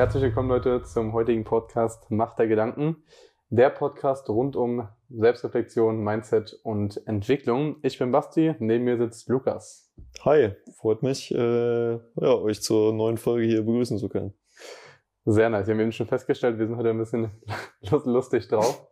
Herzlich willkommen, Leute, zum heutigen Podcast Macht der Gedanken. Der Podcast rund um Selbstreflexion, Mindset und Entwicklung. Ich bin Basti, neben mir sitzt Lukas. Hi, freut mich, äh, ja, euch zur neuen Folge hier begrüßen zu können. Sehr nice. Wir haben eben schon festgestellt, wir sind heute ein bisschen lustig drauf.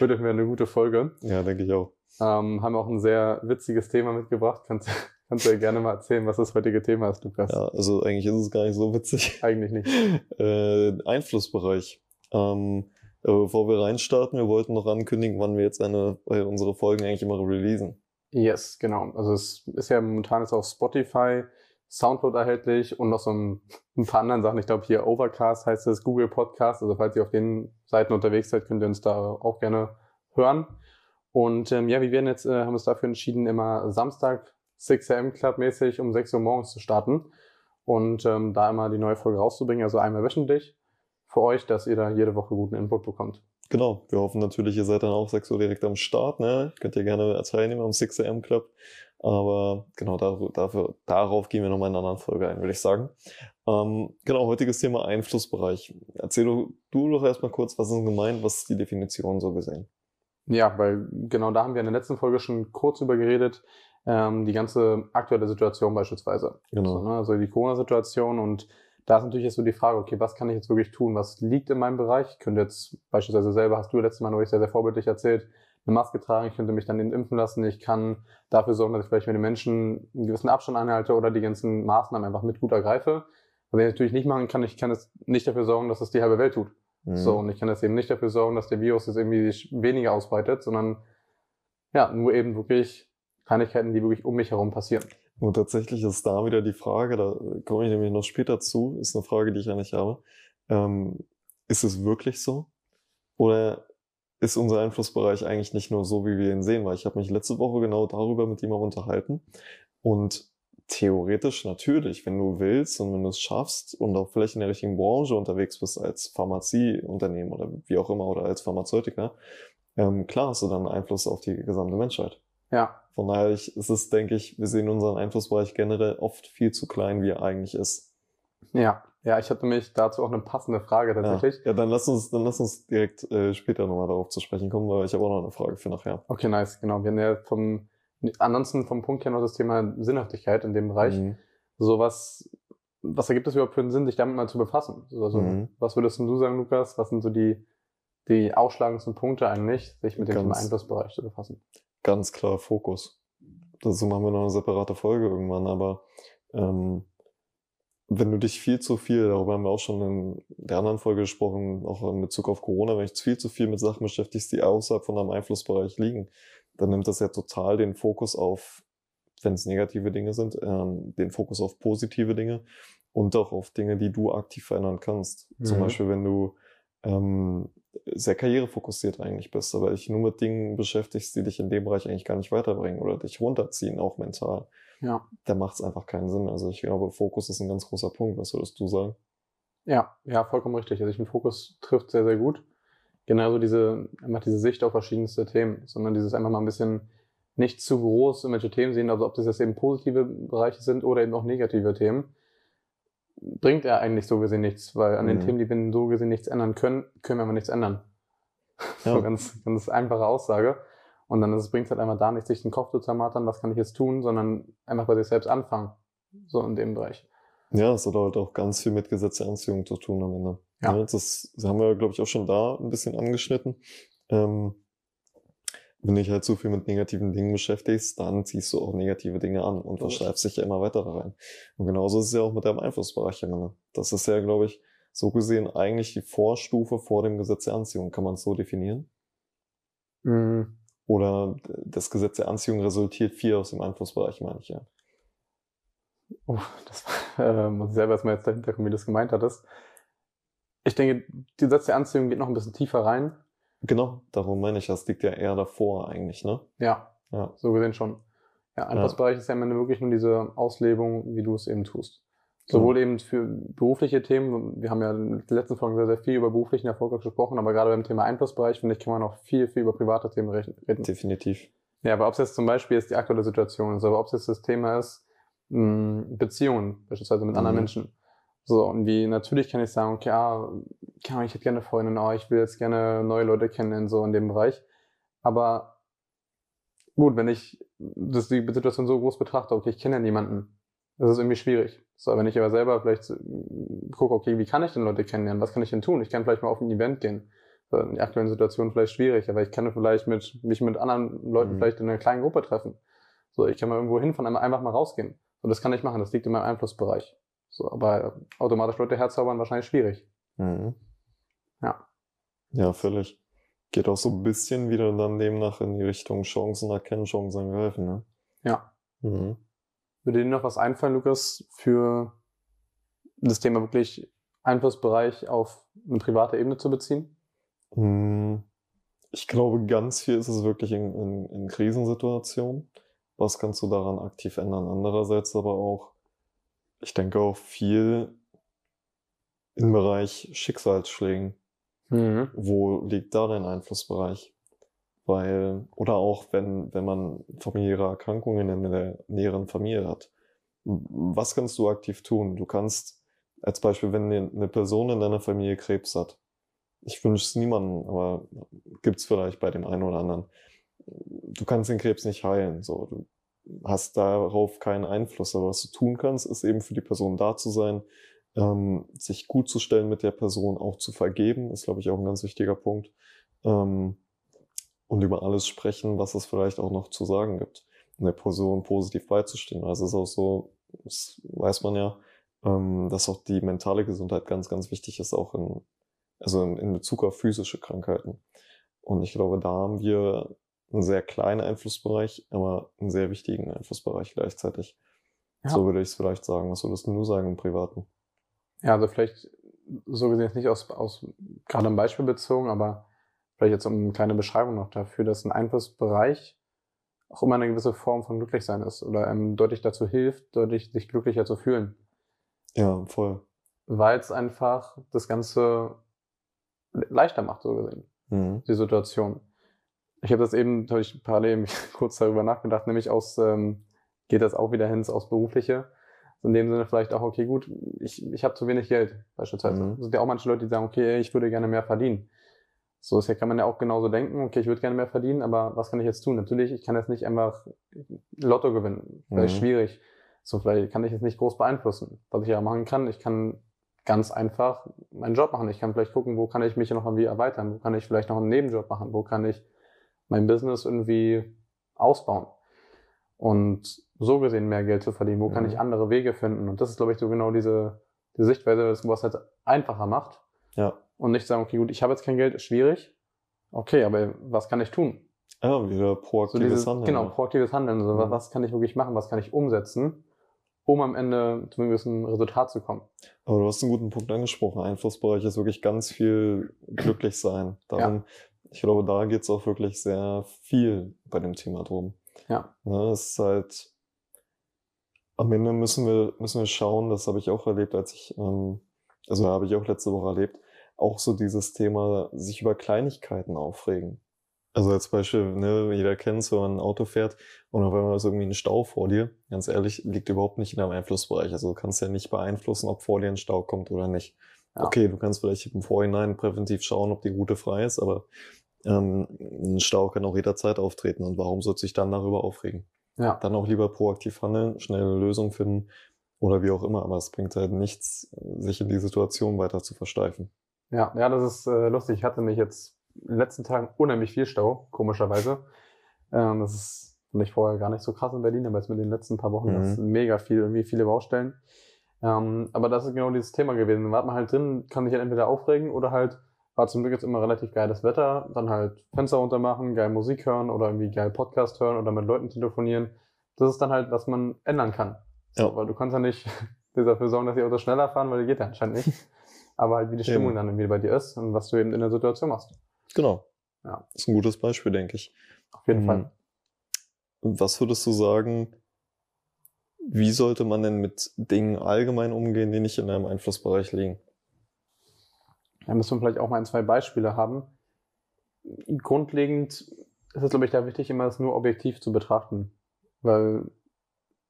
Wird mir eine gute Folge. Ja, denke ich auch. Ähm, haben auch ein sehr witziges Thema mitgebracht. Kannst, kannst du ja gerne mal erzählen, was das heutige Thema ist, Lukas? Ja, also eigentlich ist es gar nicht so witzig. Eigentlich nicht. äh, Einflussbereich. Ähm, aber bevor wir reinstarten, wir wollten noch ankündigen, wann wir jetzt eine, äh, unsere Folgen eigentlich immer releasen. Yes, genau. Also es ist ja momentan jetzt auf Spotify, Soundcloud erhältlich und noch so ein, ein paar anderen Sachen. Ich glaube hier Overcast heißt es, Google Podcast. Also falls ihr auf den Seiten unterwegs seid, könnt ihr uns da auch gerne hören. Und ähm, ja, wir werden jetzt, äh, haben uns dafür entschieden, immer Samstag 6 am Club mäßig um 6 Uhr morgens zu starten und ähm, da immer die neue Folge rauszubringen, also einmal wöchentlich für euch, dass ihr da jede Woche guten Input bekommt. Genau, wir hoffen natürlich, ihr seid dann auch 6 Uhr direkt am Start, ne? Könnt ihr gerne teilnehmen am 6 am Club. Aber genau dafür, dafür, darauf gehen wir nochmal in einer anderen Folge ein, würde ich sagen. Ähm, genau, heutiges Thema Einflussbereich. Erzähl du, du doch erstmal kurz, was ist gemeint, was ist die Definition so gesehen? Ja, weil genau da haben wir in der letzten Folge schon kurz über geredet, ähm, die ganze aktuelle Situation beispielsweise. Genau. So, ne? Also die Corona-Situation und da ist natürlich jetzt so die Frage, okay, was kann ich jetzt wirklich tun? Was liegt in meinem Bereich? Ich könnte jetzt beispielsweise selber, hast du letztes Mal neulich sehr, sehr vorbildlich erzählt, eine Maske tragen, ich könnte mich dann impfen lassen, ich kann dafür sorgen, dass ich vielleicht mit den Menschen einen gewissen Abstand einhalte oder die ganzen Maßnahmen einfach mit gut ergreife. Was ich natürlich nicht machen kann, ich kann es nicht dafür sorgen, dass es die halbe Welt tut. Mhm. So, und ich kann jetzt eben nicht dafür sorgen, dass der Virus jetzt irgendwie sich weniger ausbreitet, sondern ja, nur eben wirklich Kleinigkeiten, die wirklich um mich herum passieren. Und tatsächlich ist da wieder die Frage, da komme ich nämlich noch später zu, ist eine Frage, die ich eigentlich habe. Ähm, ist es wirklich so? Oder ist unser Einflussbereich eigentlich nicht nur so, wie wir ihn sehen, weil ich habe mich letzte Woche genau darüber mit jemandem unterhalten und theoretisch natürlich, wenn du willst und wenn du es schaffst und auch vielleicht in der richtigen Branche unterwegs bist als Pharmazieunternehmen oder wie auch immer oder als Pharmazeutiker, ähm, klar hast du dann Einfluss auf die gesamte Menschheit. Ja. Von daher ist es, denke ich, wir sehen unseren Einflussbereich generell oft viel zu klein, wie er eigentlich ist. Ja, ja, ich hatte nämlich dazu auch eine passende Frage tatsächlich. Ja, ja dann lass uns, dann lass uns direkt äh, später nochmal darauf zu sprechen kommen, weil ich habe auch noch eine Frage für nachher. Okay, nice, genau. Wir haben ja vom, ansonsten vom Punkt her noch das Thema Sinnhaftigkeit in dem Bereich. Mhm. So was, was ergibt es überhaupt für einen Sinn, sich damit mal zu befassen? Also, mhm. was würdest du sagen, Lukas? Was sind so die, die ausschlagendsten Punkte eigentlich, sich mit dem ganz, Thema Einflussbereich zu befassen? Ganz klar Fokus. Dazu machen wir noch eine separate Folge irgendwann, aber ähm, wenn du dich viel zu viel, darüber haben wir auch schon in der anderen Folge gesprochen, auch in Bezug auf Corona, wenn du dich viel zu viel mit Sachen beschäftigst, die außerhalb von deinem Einflussbereich liegen, dann nimmt das ja total den Fokus auf, wenn es negative Dinge sind, ähm, den Fokus auf positive Dinge und auch auf Dinge, die du aktiv verändern kannst. Mhm. Zum Beispiel, wenn du ähm, sehr karrierefokussiert eigentlich bist, aber dich nur mit Dingen beschäftigst, die dich in dem Bereich eigentlich gar nicht weiterbringen oder dich runterziehen, auch mental ja. da macht es einfach keinen Sinn. Also ich glaube, Fokus ist ein ganz großer Punkt. Was würdest du sagen? Ja, ja, vollkommen richtig. Also ich finde, Fokus trifft sehr, sehr gut. Genauso diese, einfach diese Sicht auf verschiedenste Themen, sondern dieses einfach mal ein bisschen nicht zu groß irgendwelche Themen sehen, also ob das jetzt eben positive Bereiche sind oder eben auch negative Themen, bringt ja eigentlich so gesehen nichts, weil an mhm. den Themen, die wir so gesehen nichts ändern können, können wir aber nichts ändern. Ja. So ganz, ganz einfache Aussage. Und dann bringt es halt einfach da nicht, sich den Kopf zu zermartern, was kann ich jetzt tun, sondern einfach bei sich selbst anfangen. So in dem Bereich. Ja, es hat halt auch ganz viel mit Gesetz der Anziehung zu tun am Ende. Ja. ja das, das haben wir, glaube ich, auch schon da ein bisschen angeschnitten. Ähm, wenn dich halt zu viel mit negativen Dingen beschäftigst, dann ziehst du auch negative Dinge an und verschreibst dich ja immer weiter da rein. Und genauso ist es ja auch mit deinem Einflussbereich am Ende. Das ist ja, glaube ich, so gesehen eigentlich die Vorstufe vor dem Gesetz der Anziehung. Kann man es so definieren? Mhm. Oder das Gesetz der Anziehung resultiert viel aus dem Einflussbereich, meine ich ja. Oh, das äh, muss ich selber erstmal jetzt dahinter kommen, wie du das gemeint hattest. Ich denke, die Gesetz der Anziehung geht noch ein bisschen tiefer rein. Genau, darum meine ich, das liegt ja eher davor eigentlich, ne? Ja, ja. so gesehen schon. Ja, Einflussbereich ja. ist ja am Ende wirklich nur diese Auslebung, wie du es eben tust. Sowohl mhm. eben für berufliche Themen, wir haben ja in den letzten Folgen sehr, sehr viel über beruflichen Erfolg gesprochen, aber gerade beim Thema Einflussbereich, finde ich, kann man auch viel, viel über private Themen reden. Definitiv. Ja, aber ob es jetzt zum Beispiel jetzt die aktuelle Situation ist, aber ob es jetzt das Thema ist, mh, Beziehungen, beispielsweise mit mhm. anderen Menschen. So, und wie, natürlich kann ich sagen, okay, ah, ich hätte gerne Freundin, oh, ich will jetzt gerne neue Leute kennenlernen, so in dem Bereich. Aber gut, wenn ich das, die Situation so groß betrachte, okay, ich kenne ja niemanden, das ist irgendwie schwierig. So, wenn ich aber selber vielleicht gucke, okay, wie kann ich denn Leute kennenlernen? Was kann ich denn tun? Ich kann vielleicht mal auf ein Event gehen. In der aktuellen Situation vielleicht schwierig, aber ich kann vielleicht mit, mich mit anderen Leuten mhm. vielleicht in einer kleinen Gruppe treffen. So, ich kann mal irgendwo hin von einmal einfach mal rausgehen. So, das kann ich machen, das liegt in meinem Einflussbereich. So, aber automatisch Leute herzaubern wahrscheinlich schwierig. Mhm. Ja. Ja, völlig. Geht auch so ein bisschen wieder dann demnach in die Richtung Chancen erkennen, Chancen ergreifen, ne? Ja. Mhm. Würde dir noch was einfallen, Lukas, für das Thema wirklich Einflussbereich auf eine private Ebene zu beziehen? Hm, ich glaube, ganz viel ist es wirklich in, in, in Krisensituationen. Was kannst du daran aktiv ändern? Andererseits aber auch, ich denke auch viel im Bereich Schicksalsschlägen. Mhm. Wo liegt da dein Einflussbereich? Weil, oder auch wenn, wenn man familiäre Erkrankungen in der näheren Familie hat. Was kannst du aktiv tun? Du kannst, als Beispiel, wenn eine Person in deiner Familie Krebs hat, ich wünsche es niemandem, aber gibt's vielleicht bei dem einen oder anderen. Du kannst den Krebs nicht heilen, so. Du hast darauf keinen Einfluss. Aber was du tun kannst, ist eben für die Person da zu sein, ähm, sich gut zu stellen mit der Person, auch zu vergeben, ist, glaube ich, auch ein ganz wichtiger Punkt. Ähm, und über alles sprechen, was es vielleicht auch noch zu sagen gibt. Und der Person positiv beizustehen. Also es ist auch so, das weiß man ja, ähm, dass auch die mentale Gesundheit ganz, ganz wichtig ist, auch in, also in, in Bezug auf physische Krankheiten. Und ich glaube, da haben wir einen sehr kleinen Einflussbereich, aber einen sehr wichtigen Einflussbereich gleichzeitig. Ja. So würde ich es vielleicht sagen. Was würdest du nur sagen im Privaten? Ja, also vielleicht so gesehen jetzt nicht aus, aus gerade einem Beispiel bezogen, aber vielleicht jetzt um eine kleine Beschreibung noch dafür, dass ein Einflussbereich auch immer eine gewisse Form von Glücklichsein ist oder einem deutlich dazu hilft, deutlich sich glücklicher zu fühlen. Ja, voll. Weil es einfach das Ganze leichter macht, so gesehen, mhm. die Situation. Ich habe das eben, habe ich parallel kurz darüber nachgedacht, nämlich aus, ähm, geht das auch wieder hin aus Berufliche. In dem Sinne vielleicht auch, okay, gut, ich, ich habe zu wenig Geld, beispielsweise. Mhm. Es sind ja auch manche Leute, die sagen, okay, ich würde gerne mehr verdienen. So ist ja, kann man ja auch genauso denken, okay, ich würde gerne mehr verdienen, aber was kann ich jetzt tun? Natürlich, ich kann jetzt nicht einfach Lotto gewinnen. Vielleicht mhm. schwierig. So, vielleicht kann ich jetzt nicht groß beeinflussen. Was ich ja machen kann, ich kann ganz einfach meinen Job machen. Ich kann vielleicht gucken, wo kann ich mich noch irgendwie erweitern? Wo kann ich vielleicht noch einen Nebenjob machen? Wo kann ich mein Business irgendwie ausbauen? Und so gesehen mehr Geld zu verdienen. Wo mhm. kann ich andere Wege finden? Und das ist, glaube ich, so genau diese, diese Sichtweise, was halt einfacher macht. Ja und nicht sagen, okay, gut, ich habe jetzt kein Geld, ist schwierig. Okay, aber was kann ich tun? Ja, wieder proaktives so dieses, Handeln. Genau, proaktives Handeln. Also, mhm. was kann ich wirklich machen? Was kann ich umsetzen, um am Ende zu einem gewissen Resultat zu kommen? Aber du hast einen guten Punkt angesprochen. Einflussbereich ist wirklich ganz viel glücklich sein. Darum, ja. ich glaube, da geht es auch wirklich sehr viel bei dem Thema drum. Ja. ja es ist halt, am Ende müssen wir, müssen wir schauen, das habe ich auch erlebt, als ich, ähm, also habe ich auch letzte Woche erlebt, auch so dieses Thema sich über Kleinigkeiten aufregen. Also als Beispiel, ne, jeder kennt so ein Auto fährt und auf einmal ist irgendwie ein Stau vor dir. Ganz ehrlich, liegt überhaupt nicht in deinem Einflussbereich. Also du kannst ja nicht beeinflussen, ob vor dir ein Stau kommt oder nicht. Ja. Okay, du kannst vielleicht im Vorhinein präventiv schauen, ob die Route frei ist, aber ähm, ein Stau kann auch jederzeit auftreten. Und warum soll sich dann darüber aufregen? Ja. Dann auch lieber proaktiv handeln, schnell eine Lösung finden oder wie auch immer. Aber es bringt halt nichts, sich in die Situation weiter zu versteifen. Ja, ja, das ist äh, lustig. Ich hatte mich jetzt in den letzten Tagen unheimlich viel Stau, komischerweise. Ähm, das ist nicht vorher gar nicht so krass in Berlin, aber jetzt mit den letzten paar Wochen mhm. ist mega viel, irgendwie viele Baustellen. Ähm, aber das ist genau dieses Thema gewesen. Wart man halt drin, kann sich halt entweder aufregen oder halt war zum Glück jetzt immer relativ geiles Wetter, dann halt Fenster runter machen, geil Musik hören oder irgendwie geil Podcast hören oder mit Leuten telefonieren. Das ist dann halt, was man ändern kann. Ja. weil du kannst ja nicht dafür sorgen, dass die Autos schneller fahren, weil die geht ja anscheinend nicht. aber halt wie die Stimmung eben. dann irgendwie bei dir ist und was du eben in der Situation machst. Genau. Ja. Das ist ein gutes Beispiel, denke ich. Auf jeden mhm. Fall. Was würdest du sagen, wie sollte man denn mit Dingen allgemein umgehen, die nicht in deinem Einflussbereich liegen? Da müssen wir vielleicht auch mal ein, zwei Beispiele haben. Grundlegend ist es, glaube ich, da wichtig, immer das nur objektiv zu betrachten. Weil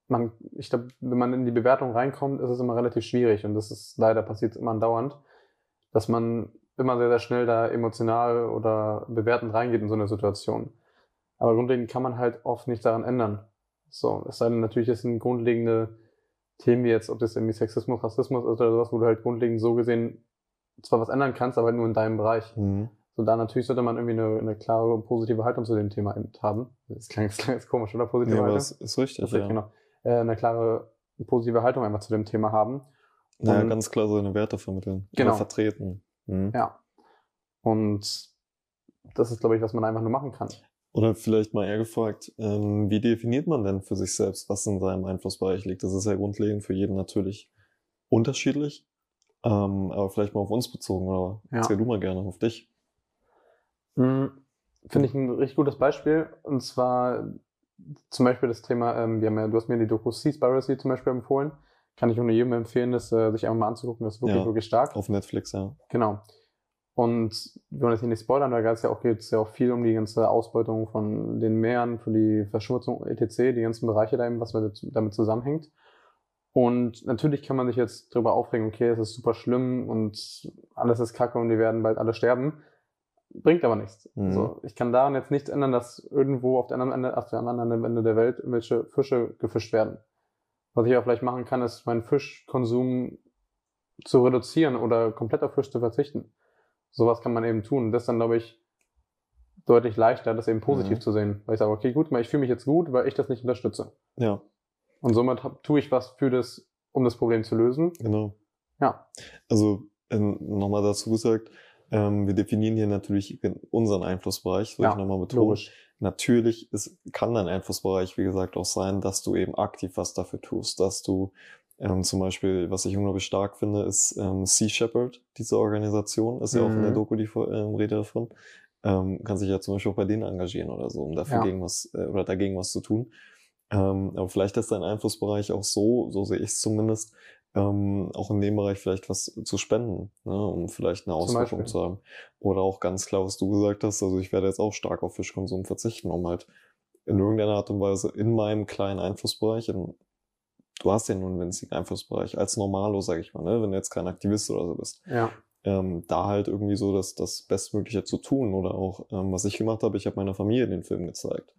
man, ich glaube, wenn man in die Bewertung reinkommt, ist es immer relativ schwierig und das ist leider passiert immer andauernd, dass man immer sehr, sehr schnell da emotional oder bewertend reingeht in so eine Situation. Aber grundlegend kann man halt oft nichts daran ändern. So, es sei denn natürlich, es sind grundlegende Themen wie jetzt, ob das irgendwie Sexismus, Rassismus ist oder sowas, wo du halt grundlegend so gesehen zwar was ändern kannst, aber halt nur in deinem Bereich. Mhm. So, da natürlich sollte man irgendwie eine, eine klare und positive Haltung zu dem Thema haben. Das klingt, das klingt jetzt komisch, oder? Positive ja, Haltung. das ist richtig, das ist ja. genau. Äh, eine klare, positive Haltung einfach zu dem Thema haben. naja, ganz klar seine Werte vermitteln. Genau. Oder vertreten. Mhm. Ja. Und das ist, glaube ich, was man einfach nur machen kann. Oder vielleicht mal eher gefragt, ähm, wie definiert man denn für sich selbst, was in seinem Einflussbereich liegt? Das ist ja grundlegend für jeden natürlich unterschiedlich, ähm, aber vielleicht mal auf uns bezogen oder ja. erzähl du mal gerne auf dich. Mhm. Finde ich ein richtig gutes Beispiel und zwar zum Beispiel das Thema, ähm, wir haben ja, du hast mir die Doku Seaspiracy zum Beispiel empfohlen. Kann ich auch nur jedem empfehlen, das äh, sich einfach mal anzugucken. Das ist wirklich, Ja. wirklich stark. Auf Netflix, ja. Genau. Und wir wollen jetzt hier nicht spoilern, da geht es ja auch, geht's ja auch viel um die ganze Ausbeutung von den Meeren, für die Verschmutzung etc., die ganzen Bereiche da eben, was mit, damit zusammenhängt. Und natürlich kann man sich jetzt darüber aufregen, okay, es ist super schlimm und alles ist kacke und die werden bald alle sterben. Bringt aber nichts. Mhm. Also ich kann daran jetzt nichts ändern, dass irgendwo auf der anderen Ende, auf dem anderen Ende der Welt irgendwelche Fische gefischt werden. Was ich auch vielleicht machen kann, ist meinen Fischkonsum zu reduzieren oder komplett auf Fisch zu verzichten. Sowas kann man eben tun. Das ist dann, glaube ich, deutlich leichter, das eben positiv Mhm. zu sehen. Weil ich sage, okay, gut, ich fühle mich jetzt gut, weil ich das nicht unterstütze. Ja, Und somit tue ich was für das, um das Problem zu lösen. genau. Ja. Also ähm, nochmal dazu gesagt, ähm, wir definieren hier natürlich unseren Einflussbereich, soll Ja, ich nochmal betonen. Logisch. Natürlich ist, kann dein Einflussbereich, wie gesagt, auch sein, dass du eben aktiv was dafür tust, dass du ähm, zum Beispiel, was ich unglaublich stark finde, ist ähm, Sea Shepherd, diese Organisation, ist ja auch in der Mhm. Doku die ähm, Rede davon, ähm, kann sich ja zum Beispiel auch bei denen engagieren oder so, um dafür Ja. gegen was äh, oder dagegen was zu tun. Ähm, aber vielleicht ist dein Einflussbereich auch so, so sehe ich es zumindest, ähm, auch in dem Bereich vielleicht was zu spenden, ne, um vielleicht eine Auswirkung zu haben. Oder auch ganz klar, was du gesagt hast, also ich werde jetzt auch stark auf Fischkonsum verzichten, um halt in irgendeiner Art und Weise in meinem kleinen Einflussbereich, in, du hast ja nur einen winzigen Einflussbereich, als Normalo, sag ich mal, ne, wenn du jetzt kein Aktivist oder so bist, Ja. Ähm, da halt irgendwie so das, das Bestmögliche zu tun oder auch, ähm, was ich gemacht habe, ich habe meiner Familie den Film gezeigt.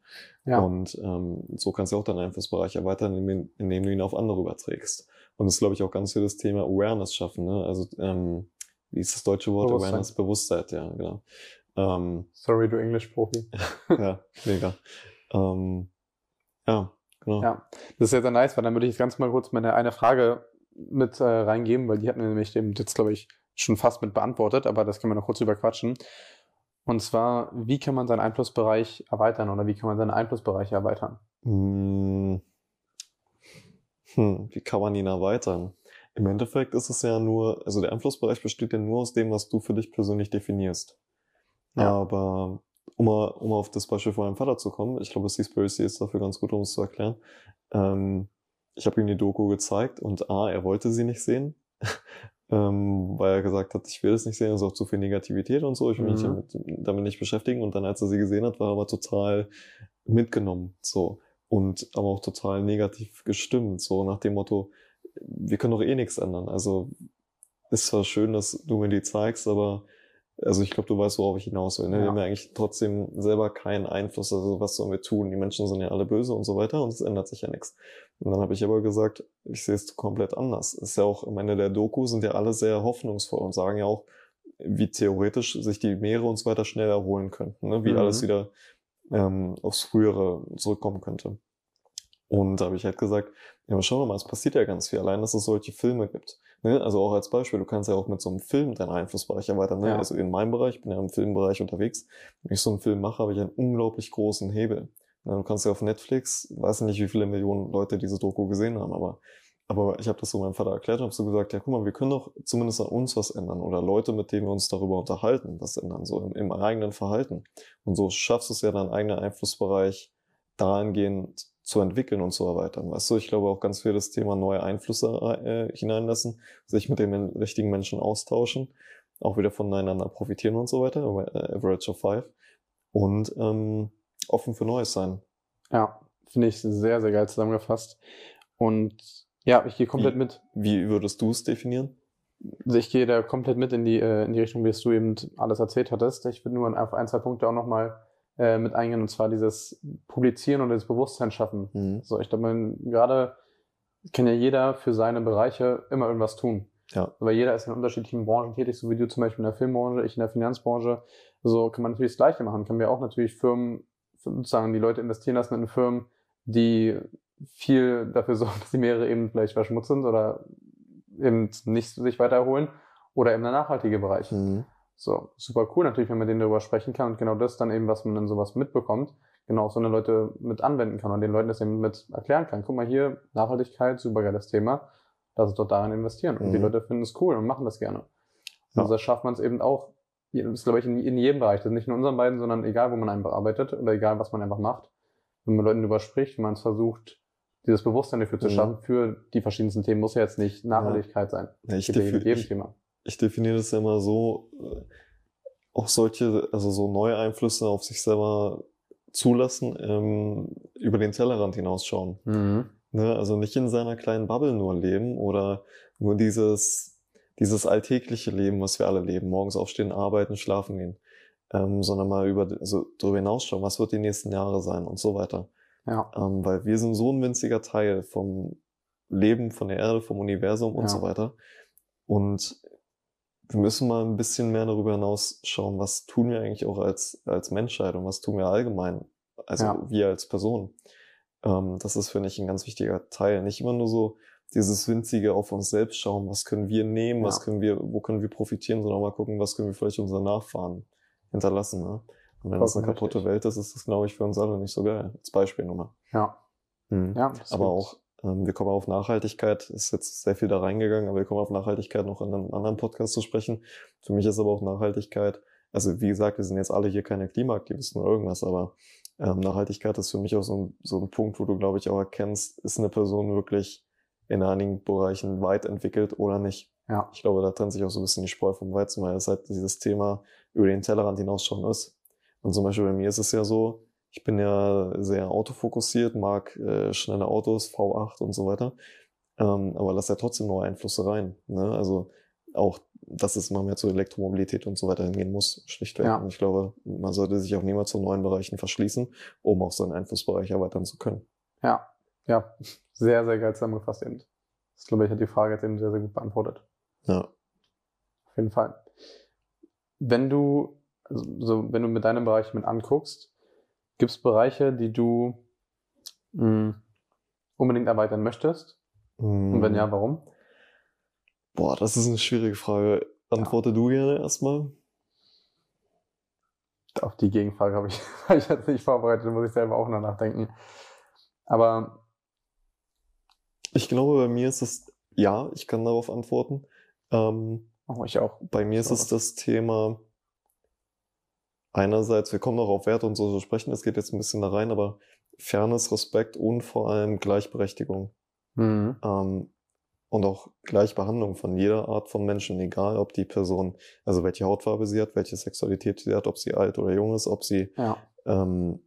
Ja. Und ähm, so kannst du auch deinen Einflussbereich erweitern, indem, indem du ihn auf andere überträgst. Und das ist, glaube ich, auch ganz viel das Thema Awareness schaffen. Ne? Also, ähm, wie ist das deutsche Wort? Bewusstsein. Awareness, Bewusstheit, ja, genau. Ähm, Sorry, du Englisch-Profi. ja, mega. Ähm, ja, genau. Ja. Das ist ja sehr nice, weil dann würde ich jetzt ganz mal kurz meine eine Frage mit äh, reingeben, weil die hat mir nämlich eben jetzt, glaube ich, schon fast mit beantwortet, aber das können wir noch kurz überquatschen. Und zwar, wie kann man seinen Einflussbereich erweitern oder wie kann man seine Einflussbereiche erweitern? Hm. Hm, wie kann man ihn erweitern? Im Endeffekt ist es ja nur, also der Einflussbereich besteht ja nur aus dem, was du für dich persönlich definierst. Ja. Aber um um auf das Beispiel von meinem Vater zu kommen, ich glaube, Seaspiracy ist dafür ganz gut, um es zu erklären. Ähm, ich habe ihm die Doku gezeigt und A, er wollte sie nicht sehen, ähm, weil er gesagt hat, ich will es nicht sehen, es ist auch zu viel Negativität und so, ich will mich Mhm. damit, damit nicht beschäftigen. Und dann, als er sie gesehen hat, war er aber total mitgenommen, so. Und aber auch total negativ gestimmt, so nach dem Motto, wir können doch eh nichts ändern. Also, ist zwar schön, dass du mir die zeigst, aber also ich glaube, du weißt, worauf ich hinaus will. Ne? Wir Ja. haben ja eigentlich trotzdem selber keinen Einfluss. Also was sollen wir tun? Die Menschen sind ja alle böse und so weiter und es ändert sich ja nichts. Und dann habe ich aber gesagt, ich sehe es komplett anders. Es ist ja auch am Ende der Doku sind ja alle sehr hoffnungsvoll und sagen ja auch, wie theoretisch sich die Meere und so weiter schnell erholen könnten, ne? wie Mhm. alles wieder ähm, aufs Frühere zurückkommen könnte. Und da habe ich halt gesagt, ja, aber schau mal, es passiert ja ganz viel, allein, dass es solche Filme gibt. Ne? Also auch als Beispiel, du kannst ja auch mit so einem Film deinen Einflussbereich erweitern. Ne? Ja. Also in meinem Bereich, ich bin ja im Filmbereich unterwegs. Wenn ich so einen Film mache, habe ich einen unglaublich großen Hebel. Ne? Du kannst ja auf Netflix, weiß nicht, wie viele Millionen Leute diese Doku gesehen haben, aber, aber ich habe das so meinem Vater erklärt und habe so gesagt, ja guck mal, wir können doch zumindest an uns was ändern oder Leute, mit denen wir uns darüber unterhalten, was ändern, so im, im eigenen Verhalten. Und so schaffst du es ja, deinen eigenen Einflussbereich dahingehend zu entwickeln und zu erweitern. Weißt du, ich glaube auch ganz viel das Thema neue Einflüsse äh, hineinlassen, sich mit den men- richtigen Menschen austauschen, auch wieder voneinander profitieren und so weiter, äh, Average of Five. Und ähm, offen für Neues sein. Ja, finde ich sehr, sehr geil zusammengefasst. Und ja, ich gehe komplett Wie- mit. Wie würdest du es definieren? Ich gehe da komplett mit in die, äh, in die Richtung, wie es du eben alles erzählt hattest. Ich würde nur auf ein, zwei Punkte auch nochmal äh, mit eingehen, und zwar dieses Publizieren und das Bewusstsein schaffen. Mhm. So, ich glaube, man- gerade kann ja jeder für seine Bereiche immer irgendwas tun. Ja. Weil jeder ist in unterschiedlichen Branchen tätig, so wie du zum Beispiel in der Filmbranche, ich in der Finanzbranche. So kann man natürlich das Gleiche machen. Können wir auch natürlich Firmen, sozusagen die Leute investieren lassen in Firmen, die viel dafür sorgen, dass die Meere eben vielleicht verschmutzt sind oder eben nicht sich weiter erholen oder eben der nachhaltige Bereich. Mhm. So, super cool natürlich, wenn man denen darüber sprechen kann und genau das dann eben, was man in sowas mitbekommt, genau auf so eine Leute mit anwenden kann und den Leuten das eben mit erklären kann. Guck mal hier, Nachhaltigkeit, super geiles Thema, lass uns doch darin investieren. Und die Mhm. Leute finden es cool und machen das gerne. Ja. Also da schafft man es eben auch, das ist glaube ich in, in jedem Bereich, das ist nicht nur in unseren beiden, sondern egal, wo man einen bearbeitet oder egal, was man einfach macht. Wenn man Leuten darüber spricht, wenn man es versucht, dieses Bewusstsein dafür zu Mhm. schaffen, für die verschiedensten Themen, muss ja jetzt nicht Nachhaltigkeit sein. Ja, ich, Geht ja defi- mit jedem ich, Thema. Ich definiere das ja immer so, äh, auch solche, also so neue Einflüsse auf sich selber zulassen, ähm, über den Tellerrand hinausschauen. Mhm. Ne? Also nicht in seiner kleinen Bubble nur leben oder nur dieses, dieses alltägliche Leben, was wir alle leben, morgens aufstehen, arbeiten, schlafen gehen, ähm, sondern mal über, also darüber hinausschauen, was wird die nächsten Jahre sein und so weiter. Ja, Ähm, weil wir sind so ein winziger Teil vom Leben, von der Erde, vom Universum und Ja. so weiter. Und wir müssen mal ein bisschen mehr darüber hinaus schauen, was tun wir eigentlich auch als, als Menschheit und was tun wir allgemein, also Ja. wir als Person. Ähm, das ist, finde ich, ein ganz wichtiger Teil. Nicht immer nur so dieses winzige auf uns selbst schauen, was können wir nehmen, was Ja. können wir, wo können wir profitieren, sondern mal gucken, was können wir vielleicht unseren Nachfahren hinterlassen. Ne? Und wenn das eine kaputte richtig. Welt ist, ist das, glaube ich, für uns alle nicht so geil. Als Beispiel nochmal. ja, Mhm. ja. Aber auch, wir kommen auf Nachhaltigkeit, ist jetzt sehr viel da reingegangen, aber wir kommen auf Nachhaltigkeit noch in einem anderen Podcast zu sprechen. Für mich ist aber auch Nachhaltigkeit, also wie gesagt, wir sind jetzt alle hier keine Klimaaktivisten oder irgendwas, aber ähm, Nachhaltigkeit ist für mich auch so ein, so ein Punkt, wo du, glaube ich, auch erkennst, ist eine Person wirklich in einigen Bereichen weit entwickelt oder nicht. Ja. Ich glaube, da trennt sich auch so ein bisschen die Spreu vom Weizen, weil es halt dieses Thema über den Tellerrand hinausschauen ist. Und zum Beispiel bei mir ist es ja so, ich bin ja sehr autofokussiert, mag äh, schnelle Autos, V8 und so weiter. Ähm, aber lass ja trotzdem neue Einflüsse rein. Ne? Also auch, dass es mal mehr zur Elektromobilität und so weiter hingehen muss, schlichtweg. Ja. Und ich glaube, man sollte sich auch niemals zu neuen Bereichen verschließen, um auch seinen Einflussbereich erweitern zu können. Ja, ja, sehr, sehr geil zusammengefasst eben. Das glaube ich hat die Frage jetzt eben sehr, sehr gut beantwortet. Ja. Auf jeden Fall. Wenn du, also so, wenn du mit deinem Bereich mit anguckst, gibt es Bereiche, die du mh, unbedingt erweitern möchtest? Und wenn ja, warum? Boah, das ist eine schwierige Frage. Antworte du gerne erstmal. Auf die Gegenfrage habe ich, hab ich jetzt nicht vorbereitet, da muss ich selber auch noch nachdenken. Aber Ich glaube, bei mir ist es, ja, ich kann darauf antworten. Ähm, oh, ich auch. bei mir ist So es das Thema, einerseits, wir kommen noch auf Werte und so zu sprechen, das geht jetzt ein bisschen da rein, aber Fairness, Respekt und vor allem Gleichberechtigung. Mhm. Ähm, und auch Gleichbehandlung von jeder Art von Menschen, egal ob die Person, also welche Hautfarbe sie hat, welche Sexualität sie hat, ob sie alt oder jung ist, ob sie, Ja, ähm,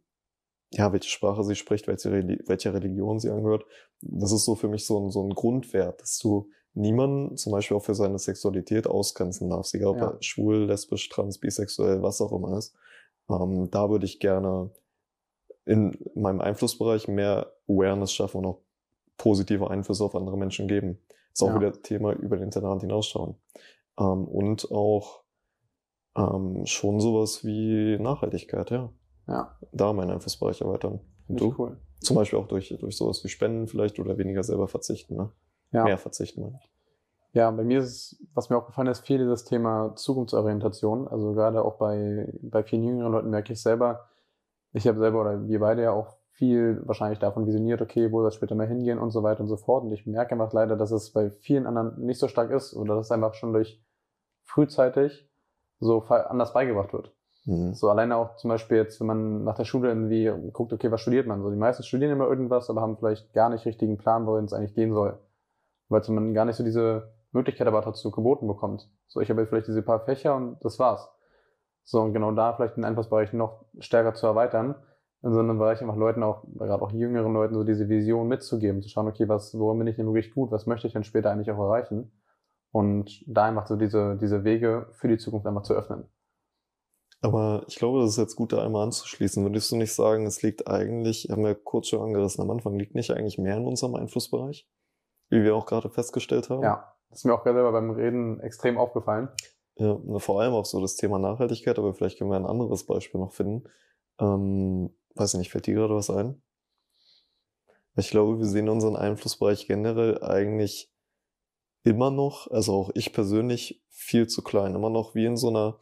ja, welche Sprache sie spricht, welche, Reli welche Religion sie angehört. Das ist so für mich so ein, so ein Grundwert, dass du niemanden zum Beispiel auch für seine Sexualität ausgrenzen darfst, egal ob Ja. er schwul, lesbisch, trans, bisexuell, was auch immer ist. Ähm, da würde ich gerne in meinem Einflussbereich mehr Awareness schaffen und auch positive Einflüsse auf andere Menschen geben. Ist auch Ja. wieder Thema über den Tellerrand hinausschauen. Ähm, und auch ähm, schon sowas wie Nachhaltigkeit, ja. ja, Da meinen Einflussbereich erweitern. Und du? cool. Zum Beispiel auch durch, durch sowas wie Spenden vielleicht oder weniger selber verzichten, ne? Ja. Mehr verzichten, meine ich. Ja, bei mir ist es, was mir auch gefallen ist, viel dieses Thema Zukunftsorientation. Also gerade auch bei, bei vielen jüngeren Leuten merke ich selber, ich habe selber oder wir beide ja auch viel wahrscheinlich davon visioniert, okay, wo soll das später mal hingehen und so weiter und so fort. Und ich merke einfach leider, dass es bei vielen anderen nicht so stark ist oder dass es einfach schon durch frühzeitig so anders beigebracht wird. Mhm. So alleine auch zum Beispiel jetzt, wenn man nach der Schule irgendwie guckt, okay, was studiert man? So die meisten studieren immer irgendwas, aber haben vielleicht gar nicht richtigen Plan, wohin es eigentlich gehen soll. Weil man gar nicht so diese Möglichkeit aber dazu geboten bekommt. So, ich habe jetzt vielleicht diese paar Fächer und das war's. So, und genau da vielleicht den Einflussbereich noch stärker zu erweitern, in so einem Bereich einfach Leuten auch, gerade auch jüngeren Leuten, so diese Vision mitzugeben, zu schauen, okay, was, worin bin ich denn wirklich gut, was möchte ich denn später eigentlich auch erreichen? Und da einfach so diese, diese Wege für die Zukunft einfach zu öffnen. Aber ich glaube, das ist jetzt gut, da einmal anzuschließen. Würdest du nicht sagen, es liegt eigentlich, haben wir kurz schon angerissen am Anfang, liegt nicht eigentlich mehr in unserem Einflussbereich? Wie wir auch gerade festgestellt haben? Ja, das ist mir auch gerade selber beim Reden extrem aufgefallen. Ja, vor allem auch so das Thema Nachhaltigkeit, aber vielleicht können wir ein anderes Beispiel noch finden. Ähm, weiß nicht, fällt dir gerade was ein? Ich glaube, wir sehen unseren Einflussbereich generell eigentlich immer noch, also auch ich persönlich, viel zu klein. Immer noch wie in so einer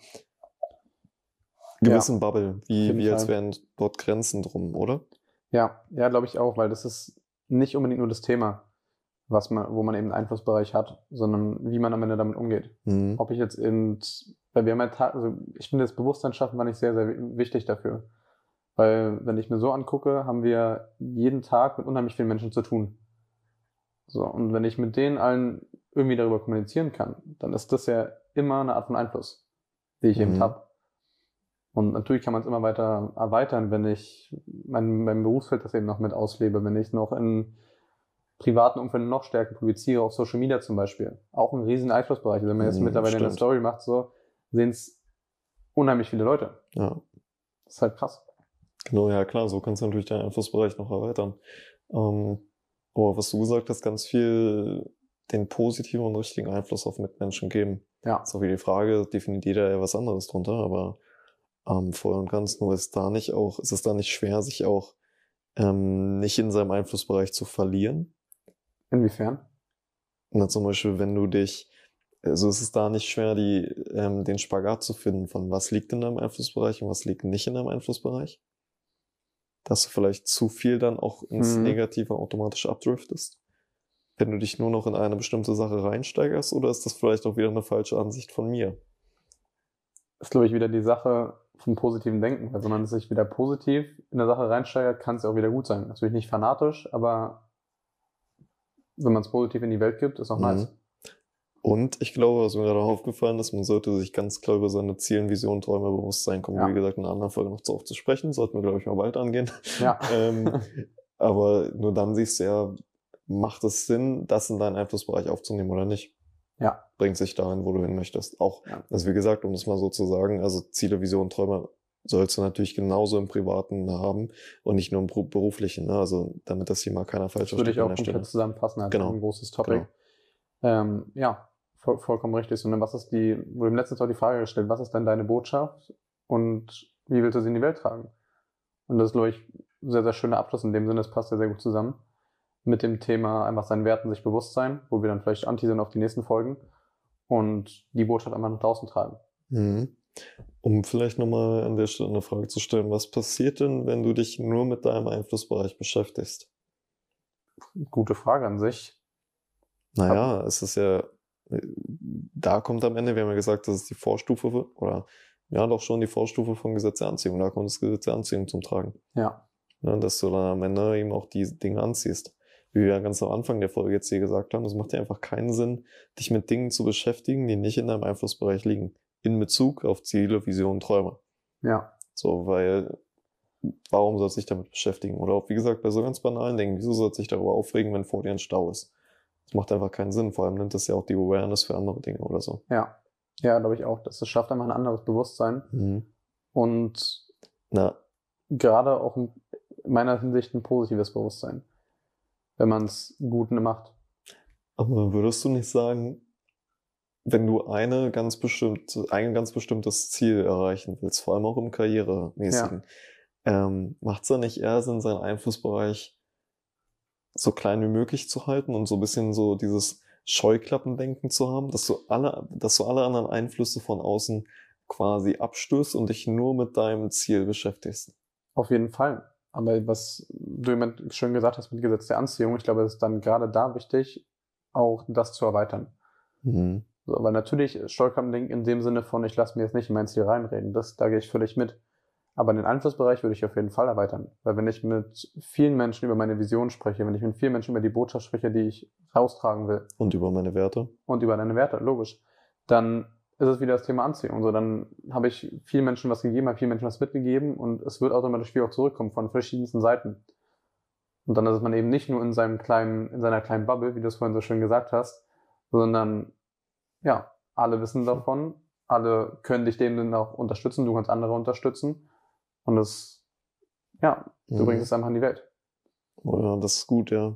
gewissen ja, Bubble, wie, wie als wären dort Grenzen drum, oder? Ja, ja, glaube ich auch, weil das ist nicht unbedingt nur das Thema, was man, wo man eben einen Einflussbereich hat, sondern wie man am Ende damit umgeht. Mhm. Ob ich jetzt in, weil wir haben ja, also ich finde das Bewusstsein schaffen war nicht sehr, sehr wichtig dafür. Weil, wenn ich mir so angucke, haben wir jeden Tag mit unheimlich vielen Menschen zu tun. So, und wenn ich mit denen allen irgendwie darüber kommunizieren kann, dann ist das ja immer eine Art von Einfluss, die ich mhm. eben habe. Und natürlich kann man es immer weiter erweitern, wenn ich mein, mein Berufsfeld das eben noch mit auslebe, wenn ich noch in privaten Umfelden noch stärker publiziere, auf Social Media zum Beispiel. Auch ein riesen Einflussbereich. Wenn man jetzt mhm, mittlerweile stimmt. eine Story macht, so sehen es unheimlich viele Leute. Ja. Das ist halt krass. Genau, ja klar, so kannst du natürlich deinen Einflussbereich noch erweitern. Ähm, aber was du gesagt hast, ganz viel den positiven und richtigen Einfluss auf Mitmenschen geben. Ja. So wie die Frage, definiert jeder ja was anderes drunter, aber ähm, voll und ganz, nur ist da nicht auch, ist es da nicht schwer, sich auch ähm, nicht in seinem Einflussbereich zu verlieren? Inwiefern? Na, zum Beispiel, wenn du dich, also ist es da nicht schwer, die, ähm, den Spagat zu finden von was liegt in deinem Einflussbereich und was liegt nicht in deinem Einflussbereich? Dass du vielleicht zu viel dann auch ins mhm. Negative automatisch abdriftest? Wenn du dich nur noch in eine bestimmte Sache reinsteigerst, oder ist das vielleicht auch wieder eine falsche Ansicht von mir? Das ist, glaube ich, wieder die Sache vom positiven Denken. Weil wenn man sich wieder positiv in der Sache reinsteigert, kann es auch wieder gut sein. Natürlich nicht fanatisch, aber wenn man es positiv in die Welt gibt, ist auch mhm. nice. Und ich glaube, was mir gerade aufgefallen ist, man sollte sich ganz klar über seine Ziele, Visionen, Träume bewusst sein. Kommen ja. wie gesagt in einer anderen Folge noch zu oft zu sprechen. Sollten wir, glaube ich, mal bald angehen. Ja. ähm, aber nur dann siehst du ja, macht es Sinn, das in deinen Einflussbereich aufzunehmen oder nicht? Ja. Bringt sich dahin, wo du hin möchtest. Auch, ja. also wie gesagt, um das mal so zu sagen, also Ziele, Visionen, Träume sollst du natürlich genauso im Privaten haben und nicht nur im Beruflichen. Ne? Also damit das hier mal keiner falsch versteht. Würde ich auch komplett zusammenfassen als genau. ein großes Topic. Genau. Ähm, ja, voll, vollkommen richtig. Und was ist die, wurde im letzten Mal die Frage gestellt, was ist denn deine Botschaft und wie willst du sie in die Welt tragen? Und das ist, glaube ich, ein sehr, sehr schöner Abschluss in dem Sinne, es passt ja sehr gut zusammen mit dem Thema einfach seinen Werten sich bewusst sein, wo wir dann vielleicht anti sind auf die nächsten Folgen und die Botschaft einfach nach draußen tragen. Mhm. Um vielleicht nochmal an der Stelle eine Frage zu stellen, was passiert denn, wenn du dich nur mit deinem Einflussbereich beschäftigst? Gute Frage an sich. Naja, es ist ja, da kommt am Ende, wir haben ja gesagt, das ist die Vorstufe, oder ja, doch schon die Vorstufe von Gesetz der Anziehung. Da kommt das Gesetz der Anziehung zum Tragen. Ja. ja. Dass du dann am Ende eben auch die Dinge anziehst. Wie wir ganz am Anfang der Folge jetzt hier gesagt haben, es macht dir einfach keinen Sinn, dich mit Dingen zu beschäftigen, die nicht in deinem Einflussbereich liegen in Bezug auf Ziele, Visionen, Träume. Ja. So, weil warum soll sich damit beschäftigen? Oder auch, wie gesagt, bei so ganz banalen Dingen, wieso soll sich darüber aufregen, wenn vor dir ein Stau ist? Das macht einfach keinen Sinn. Vor allem nimmt das ja auch die Awareness für andere Dinge oder so. Ja. Ja, glaube ich auch. Das schafft einfach ein anderes Bewusstsein. Mhm. Und Na. gerade auch in meiner Hinsicht ein positives Bewusstsein, wenn man es gut macht. Aber würdest du nicht sagen, wenn du eine ganz bestimmte, ein ganz bestimmtes Ziel erreichen willst, vor allem auch im Karrieremäßigen, ja. ähm, macht es dann nicht eher Sinn, seinen Einflussbereich so klein wie möglich zu halten und so ein bisschen so dieses Scheuklappendenken zu haben, dass du alle, dass du alle anderen Einflüsse von außen quasi abstößt und dich nur mit deinem Ziel beschäftigst? Auf jeden Fall. Aber was du jemand schön gesagt hast mit Gesetz der Anziehung, ich glaube, es ist dann gerade da wichtig, auch das zu erweitern. Mhm. So, aber natürlich Stolpernding in dem Sinne von, ich lasse mir jetzt nicht in mein Ziel reinreden. Das, da gehe ich völlig mit. Aber den Einflussbereich würde ich auf jeden Fall erweitern. Weil wenn ich mit vielen Menschen über meine Vision spreche, wenn ich mit vielen Menschen über die Botschaft spreche, die ich raustragen will. Und über meine Werte. Und über deine Werte, logisch. Dann ist es wieder das Thema Anziehung. So, dann habe ich vielen Menschen was gegeben, habe vielen Menschen was mitgegeben und es wird automatisch viel auch zurückkommen von verschiedensten Seiten. Und dann ist man eben nicht nur in seinem kleinen, in seiner kleinen Bubble, wie du es vorhin so schön gesagt hast, sondern ja, alle wissen davon, alle können dich dem dann auch unterstützen, du kannst andere unterstützen. Und das, ja, du Mhm. bringst es einfach in die Welt. Oh ja, das ist gut, ja.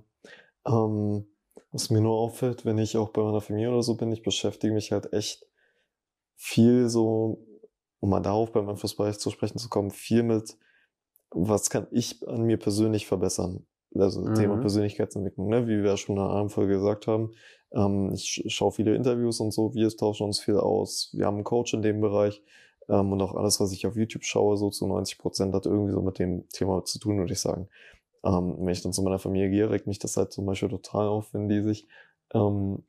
Ähm, was mir nur auffällt, wenn ich auch bei meiner Familie oder so bin, ich beschäftige mich halt echt viel so, um mal darauf beim Einflussbereich zu sprechen zu kommen, viel mit, was kann ich an mir persönlich verbessern? Also Mhm. Thema Persönlichkeitsentwicklung, ne? wie wir ja schon in einer anderen Folge gesagt haben. Ähm, ich sch- schaue viele Interviews und so, wir tauschen uns viel aus. Wir haben einen Coach in dem Bereich. Ähm, und auch alles, was ich auf YouTube schaue, so zu 90 Prozent hat irgendwie so mit dem Thema zu tun, würde ich sagen. Ähm, wenn ich dann zu meiner Familie gehe, regt mich das halt zum Beispiel total auf, wenn die sich ähm,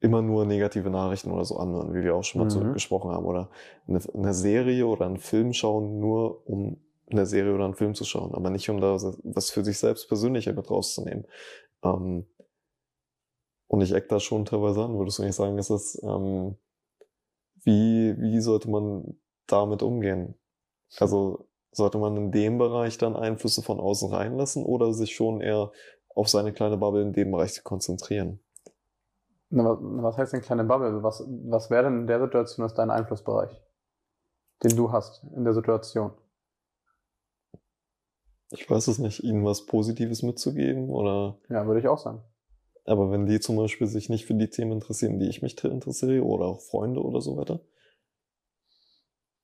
immer nur negative Nachrichten oder so anhören, wie wir auch schon mal Mhm. zu, gesprochen haben. Oder eine, eine Serie oder einen Film schauen, nur um eine Serie oder einen Film zu schauen, aber nicht um da was für sich selbst persönlich mit rauszunehmen. Ähm, und ich eck da schon teilweise an, würdest du nicht sagen, ist das, ähm, wie, wie sollte man damit umgehen? Also sollte man in dem Bereich dann Einflüsse von außen reinlassen oder sich schon eher auf seine kleine Bubble in dem Bereich konzentrieren? Na, was, heißt denn kleine Bubble? Was, was wäre denn in der Situation aus dein Einflussbereich, den du hast in der Situation? Ich weiß es nicht, ihnen was Positives mitzugeben oder, Ja, würde ich auch sagen. Aber wenn die zum Beispiel sich nicht für die Themen interessieren, die ich mich interessiere oder auch Freunde oder so weiter.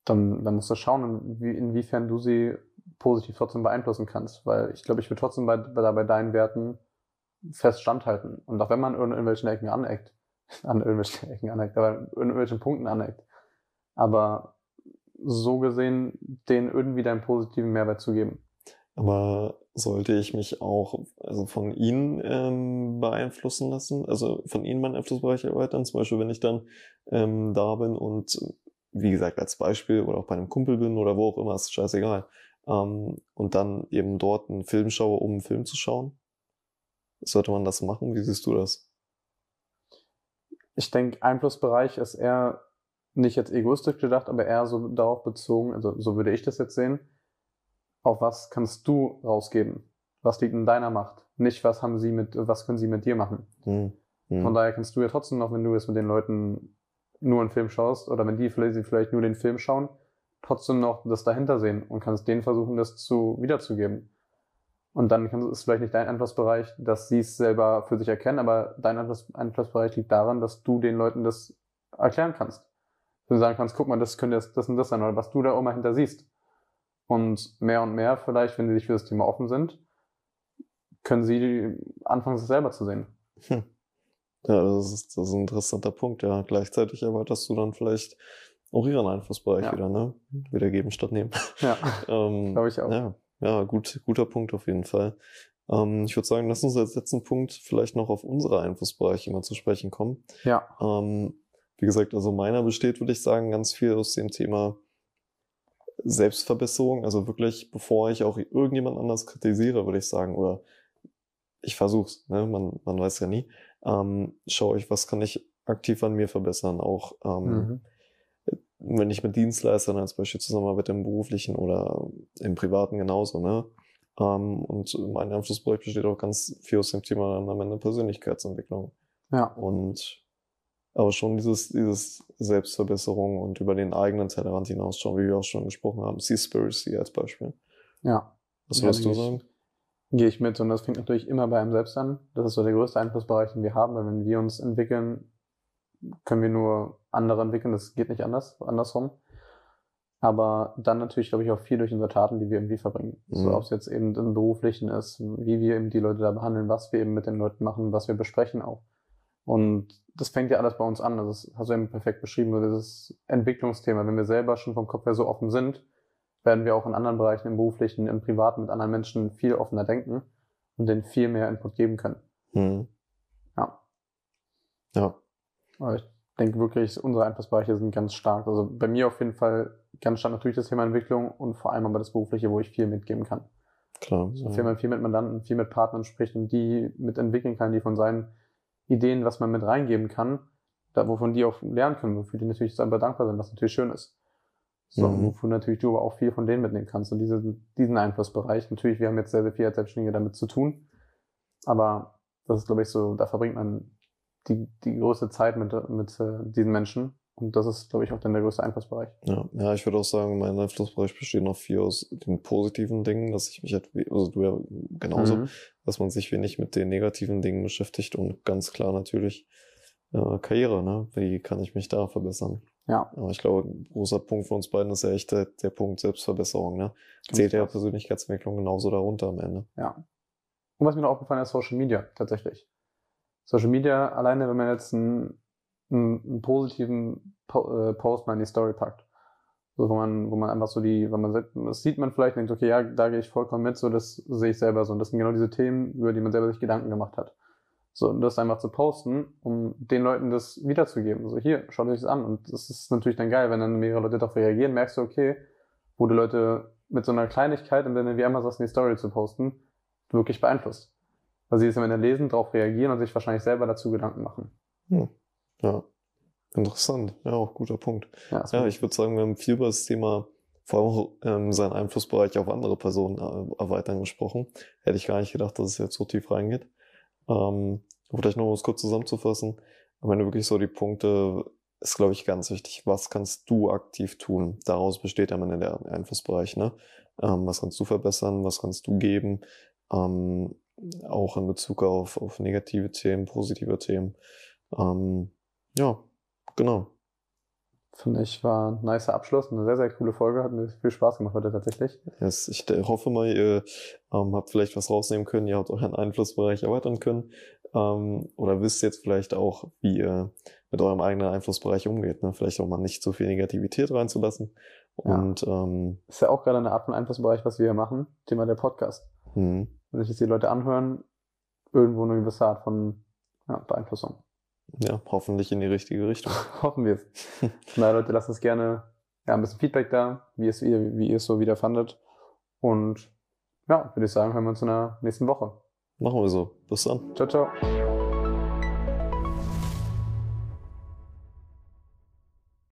Dann, dann musst du schauen, inwie, inwiefern du sie positiv trotzdem beeinflussen kannst. Weil ich glaube, ich würde trotzdem bei, bei, bei deinen Werten fest standhalten. Und auch wenn man in irgendwelchen Ecken aneckt, an irgendwelchen Ecken aneckt, aber in irgendwelchen Punkten aneckt. Aber so gesehen, denen irgendwie deinen positiven Mehrwert zu geben. Aber sollte ich mich auch also von Ihnen ähm, beeinflussen lassen? Also von Ihnen meinen Einflussbereich erweitern? Zum Beispiel, wenn ich dann ähm, da bin und, wie gesagt, als Beispiel oder auch bei einem Kumpel bin oder wo auch immer, ist scheißegal. Ähm, und dann eben dort einen Film schaue, um einen Film zu schauen? Sollte man das machen? Wie siehst du das? Ich denke, Einflussbereich ist eher nicht jetzt egoistisch gedacht, aber eher so darauf bezogen, also so würde ich das jetzt sehen, auf was kannst du rausgeben? Was liegt in deiner Macht? Nicht, was haben sie mit, was können sie mit dir machen? Hm. Hm. Von daher kannst du ja trotzdem noch, wenn du jetzt mit den Leuten nur einen Film schaust, oder wenn die vielleicht, nur den Film schauen, trotzdem noch das dahinter sehen und kannst denen versuchen, das zu wiederzugeben. Und dann kann, ist vielleicht nicht dein Einflussbereich, dass sie es selber für sich erkennen, aber dein Einfluss, Einflussbereich liegt daran, dass du den Leuten das erklären kannst. Dass du sagen kannst, guck mal, das könnte das, das und das sein, oder was du da auch mal hinter siehst. Und mehr und mehr vielleicht, wenn die sich für das Thema offen sind, können sie anfangen, es selber zu sehen. Hm. Ja, das ist, das ist ein interessanter Punkt. Ja, gleichzeitig erweiterst du dann vielleicht auch ihren Einflussbereich Ja. wieder, ne? Wieder geben statt nehmen. Ja, ähm, glaube ich auch. Ja, ja gut, guter Punkt auf jeden Fall. Ähm, ich würde sagen, lass uns als letzten Punkt vielleicht noch auf unsere Einflussbereiche mal zu sprechen kommen. Ja, Ähm, wie gesagt, also meiner besteht, würde ich sagen, ganz viel aus dem Thema Selbstverbesserung. Also wirklich, bevor ich auch irgendjemand anders kritisiere, würde ich sagen, oder ich versuch's, ne? man, man weiß ja nie, ähm, schaue ich, was kann ich aktiv an mir verbessern, auch ähm, mhm. wenn ich mit Dienstleistern als Beispiel zusammenarbeite im beruflichen oder im privaten genauso, ne? Ähm, und mein Einflussbereich besteht auch ganz viel aus dem Thema am Ende Persönlichkeitsentwicklung. ja, Und aber schon dieses, dieses Selbstverbesserung und über den eigenen Tellerrand hinausschauen, wie wir auch schon gesprochen haben. Seaspiracy als Beispiel. ja. Was Ja, würdest du ich- sagen? Gehe ich mit und das fängt natürlich immer bei einem selbst an. Das ist so der größte Einflussbereich, den wir haben, weil wenn wir uns entwickeln, können wir nur andere entwickeln. Das geht nicht anders, andersrum. Aber dann natürlich, glaube ich, auch viel durch unsere Taten, die wir irgendwie verbringen. Mhm. So, ob es jetzt eben im Beruflichen ist, wie wir eben die Leute da behandeln, was wir eben mit den Leuten machen, was wir besprechen auch. Und das fängt ja alles bei uns an. Also das hast du eben perfekt beschrieben, so dieses Entwicklungsthema. Wenn wir selber schon vom Kopf her so offen sind, werden wir auch in anderen Bereichen, im beruflichen, im privaten, mit anderen Menschen viel offener denken und denen viel mehr Input geben können. Hm. Ja. Ja. Aber ich denke wirklich, unsere Einflussbereiche sind ganz stark. Also bei mir auf jeden Fall ganz stark natürlich das Thema Entwicklung und vor allem aber das Berufliche, wo ich viel mitgeben kann. Klar. Also viel, man viel mit Mandanten, viel mit Partnern spricht und die mit entwickeln kann, die von seinen Ideen, was man mit reingeben kann, da, wovon die auch lernen können, wofür die natürlich einfach dankbar sind, was natürlich schön ist. So, Mhm. wofür natürlich du aber auch viel von denen mitnehmen kannst und diesen, diesen Einflussbereich. Natürlich, wir haben jetzt sehr, sehr viel als Selbstständige damit zu tun, aber das ist, glaube ich, so, da verbringt man die, die größte Zeit mit, mit äh, diesen Menschen und das ist, glaube ich, auch dann der größte Einflussbereich. Ja, ja, ich würde auch sagen, mein Einflussbereich besteht noch viel aus den positiven Dingen, dass ich mich halt, also du ja genauso, Mhm. dass man sich wenig mit den negativen Dingen beschäftigt und ganz klar natürlich äh, Karriere, ne? Wie kann ich mich da verbessern? Ja, Aber ich glaube, ein großer Punkt für uns beiden ist ja echt der, der Punkt Selbstverbesserung, ne? Zählt ja. Persönlichkeitsentwicklung genauso darunter am Ende. Ja. Und was mir noch aufgefallen ist, Social Media, tatsächlich. Social Media, alleine wenn man jetzt einen, einen, einen positiven po äh, Post mal in die Story packt. So, wo man, wo man einfach so die, wenn man das sieht man vielleicht denkt, okay, ja, da gehe ich vollkommen mit, so das sehe ich selber so. Und das sind genau diese Themen, über die man selber sich Gedanken gemacht hat. So, und das einfach zu posten, um den Leuten das wiederzugeben. So, hier, schaut euch das an. Und das ist natürlich dann geil, wenn dann mehrere Leute darauf reagieren, merkst du, okay, wo du Leute mit so einer Kleinigkeit, wenn du wie in die Story zu posten, wirklich beeinflusst. Weil sie es am Ende lesen, darauf reagieren und sich wahrscheinlich selber dazu Gedanken machen. Ja. Interessant. Ja, auch guter Punkt. Ja, Ja, ich würde sagen, wir haben viel über das Thema, vor allem auch ähm, seinen Einflussbereich auf andere Personen erweitern gesprochen. Hätte ich gar nicht gedacht, dass es jetzt so tief reingeht. Ähm, vielleicht noch es kurz zusammenzufassen. Am Ende wirklich so die Punkte ist, glaube ich, ganz wichtig. Was kannst du aktiv tun? Daraus besteht am Ende der Einflussbereich. Ne? Ähm, was kannst du verbessern? Was kannst du geben? Ähm, auch in Bezug auf, auf negative Themen, positive Themen. Ähm, ja, genau. finde ich, war ein nicer Abschluss. Eine sehr, sehr coole Folge. Hat mir viel Spaß gemacht heute tatsächlich. Yes, ich hoffe mal, ihr ähm, habt vielleicht was rausnehmen können, ihr habt euren Einflussbereich erweitern können ähm, oder wisst jetzt vielleicht auch, wie ihr mit eurem eigenen Einflussbereich umgeht. Ne? Vielleicht auch mal nicht so viel Negativität reinzulassen. Ja. Und ähm, Ist ja auch gerade eine Art von Einflussbereich, was wir hier machen. Thema der Podcast. hm, Wenn sich jetzt die Leute anhören, irgendwo eine gewisse Art von ja, Beeinflussung. Ja, hoffentlich in die richtige Richtung. Hoffen wir es. Na Leute, lasst uns gerne ja, ein bisschen Feedback da, wie, es, ihr, wie ihr es so wieder fandet. Und ja, würde ich sagen, hören wir uns in der nächsten Woche. Machen wir so. Bis dann. Ciao, ciao.